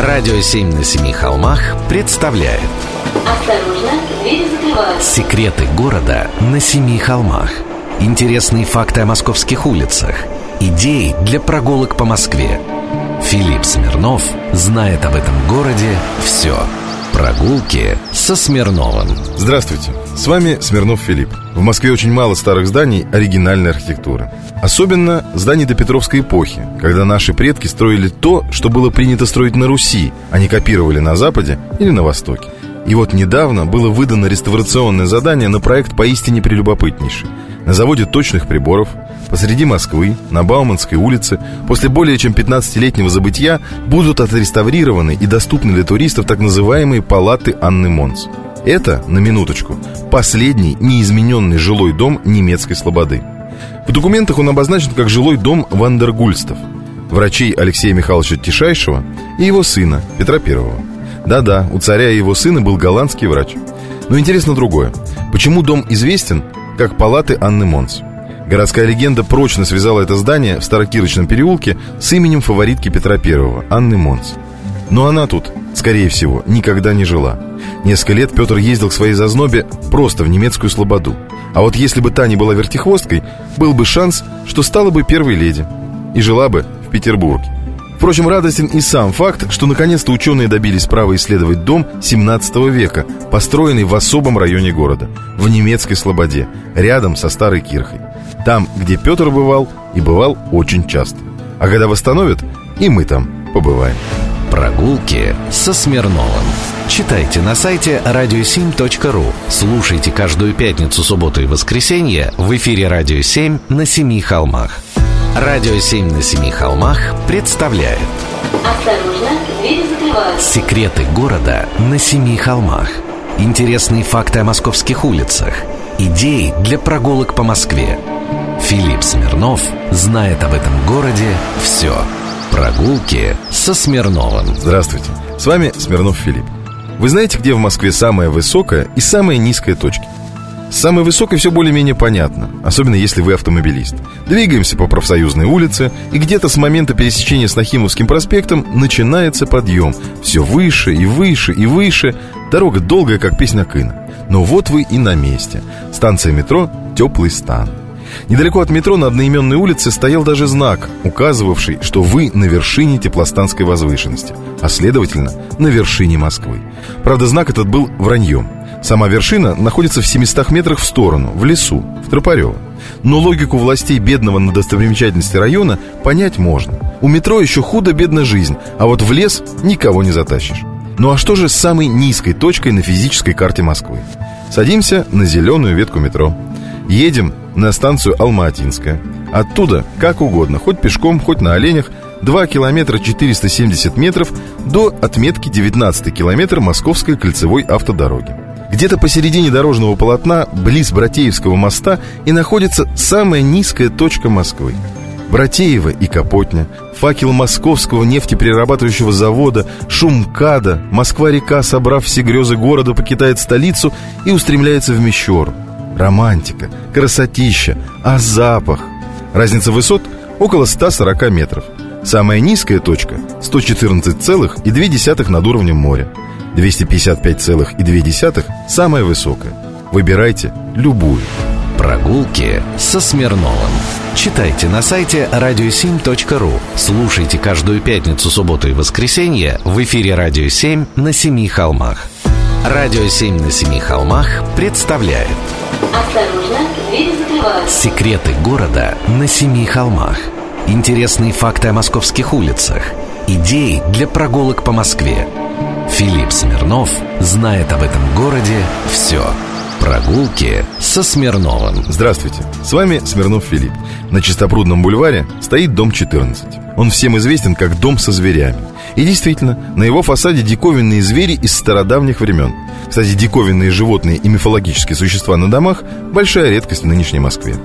Радио «Семь на семи холмах» представляет. Осторожно, двери закрываются. Секреты города на семи холмах. Интересные факты о московских улицах. Идеи для прогулок по Москве. Филипп Смирнов знает об этом городе все Прогулки со Смирновым. Здравствуйте, с вами Смирнов Филипп В Москве очень мало старых зданий оригинальной архитектуры Особенно зданий до Петровской эпохи Когда наши предки строили то, что было принято строить на Руси А не копировали на Западе или на Востоке и вот недавно было выдано реставрационное задание на проект поистине прелюбопытнейший. На заводе точных приборов, посреди Москвы, на Бауманской улице, после более чем 15-летнего забытия будут отреставрированы и доступны для туристов так называемые палаты Анны Монс. Это, на минуточку, последний неизмененный жилой дом немецкой слободы. В документах он обозначен как жилой дом Вандергульстов, врачей Алексея Михайловича Тишайшего и его сына Петра Первого. Да-да, у царя и его сына был голландский врач. Но интересно другое. Почему дом известен как палаты Анны Монс? Городская легенда прочно связала это здание в Старокирочном переулке с именем фаворитки Петра Первого Анны Монс. Но она тут, скорее всего, никогда не жила. Несколько лет Петр ездил к своей зазнобе просто в немецкую слободу. А вот если бы та не была вертихвосткой, был бы шанс, что стала бы первой леди. И жила бы в Петербурге. Впрочем, радостен и сам факт, что наконец-то ученые добились права исследовать дом 17 века, построенный в особом районе города, в немецкой Слободе, рядом со Старой Кирхой. Там, где Петр бывал, и бывал очень часто. А когда восстановят, и мы там побываем. Прогулки со Смирновым. Читайте на сайте radio7.ru. Слушайте каждую пятницу, субботу и воскресенье в эфире «Радио 7» на Семи холмах. Радио «Семь на семи холмах» представляет Осторожно, двери закрываются. Секреты города на семи холмах Интересные факты о московских улицах Идеи для прогулок по Москве Филипп Смирнов знает об этом городе все Прогулки со Смирновым Здравствуйте, с вами Смирнов Филипп Вы знаете, где в Москве самая высокая и самая низкая точки? С самой все более-менее понятно, особенно если вы автомобилист. Двигаемся по профсоюзной улице, и где-то с момента пересечения с Нахимовским проспектом начинается подъем. Все выше и выше и выше. Дорога долгая, как песня Кына. Но вот вы и на месте. Станция метро «Теплый стан». Недалеко от метро на одноименной улице стоял даже знак, указывавший, что вы на вершине теплостанской возвышенности, а следовательно, на вершине Москвы. Правда, знак этот был враньем. Сама вершина находится в 700 метрах в сторону, в лесу, в Тропарево. Но логику властей бедного на достопримечательности района понять можно. У метро еще худо-бедно жизнь, а вот в лес никого не затащишь. Ну а что же с самой низкой точкой на физической карте Москвы? Садимся на зеленую ветку метро. Едем на станцию Алма-Атинская. Оттуда, как угодно, хоть пешком, хоть на оленях, 2 километра 470 метров до отметки 19 километр Московской кольцевой автодороги. Где-то посередине дорожного полотна, близ Братеевского моста, и находится самая низкая точка Москвы. Братеево и Капотня, факел московского нефтеперерабатывающего завода, шум КАДа, Москва-река, собрав все грезы города, покидает столицу и устремляется в Мещеру. Романтика, красотища, а запах? Разница высот около 140 метров. Самая низкая точка 114,2 над уровнем моря. 255,2 самая высокая. Выбирайте любую. Прогулки со Смирновым. Читайте на сайте radio7.ru. Слушайте каждую пятницу, субботу и воскресенье в эфире «Радио 7» на Семи холмах. «Радио 7» на Семи холмах представляет Осторожно, двери закрываются. Секреты города на Семи холмах Интересные факты о московских улицах Идеи для прогулок по Москве Филипп Смирнов знает об этом городе все Прогулки со Смирновым Здравствуйте, с вами Смирнов Филипп. На Чистопрудном бульваре стоит дом 14. Он всем известен как дом со зверями. И действительно, на его фасаде диковинные звери из стародавних времен. Кстати, диковинные животные и мифологические существа на домах – большая редкость в нынешней Москве.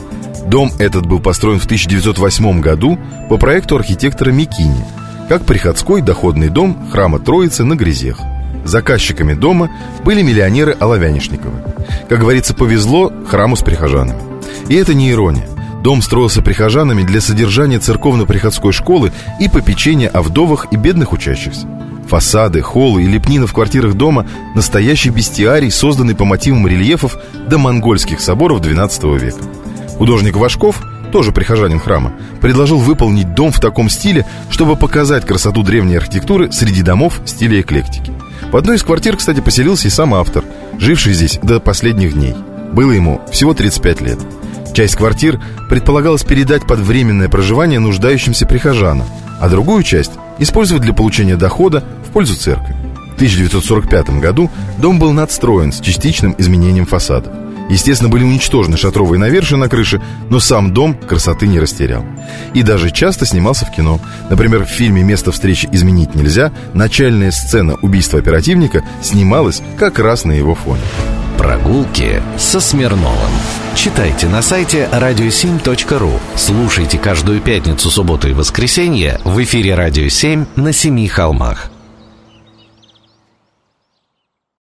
Дом этот был построен в 1908 году по проекту архитектора Микини, как приходской доходный дом храма Троицы на Грязех. Заказчиками дома были миллионеры Оловянишниковы. Как говорится, повезло храму с прихожанами. И это не ирония. Дом строился прихожанами для содержания церковно-приходской школы и попечения о вдовах и бедных учащихся. Фасады, холлы и лепнина в квартирах дома – настоящий бестиарий, созданный по мотивам рельефов до монгольских соборов XII века. Художник Вашков, тоже прихожанин храма, предложил выполнить дом в таком стиле, чтобы показать красоту древней архитектуры среди домов в стиле эклектики. В одной из квартир, кстати, поселился и сам автор, живший здесь до последних дней. Было ему всего 35 лет. Часть квартир предполагалось передать под временное проживание нуждающимся прихожанам, а другую часть использовать для получения дохода в пользу церкви. В 1945 году дом был надстроен с частичным изменением фасадов. Естественно, были уничтожены шатровые навершия на крыше, но сам дом красоты не растерял. И даже часто снимался в кино. Например, в фильме «Место встречи изменить нельзя» начальная сцена убийства оперативника снималась как раз на его фоне. Прогулки со Смирновым. Читайте на сайте radio7.ru. Слушайте каждую пятницу, субботу и воскресенье в эфире «Радио 7» на Семи холмах.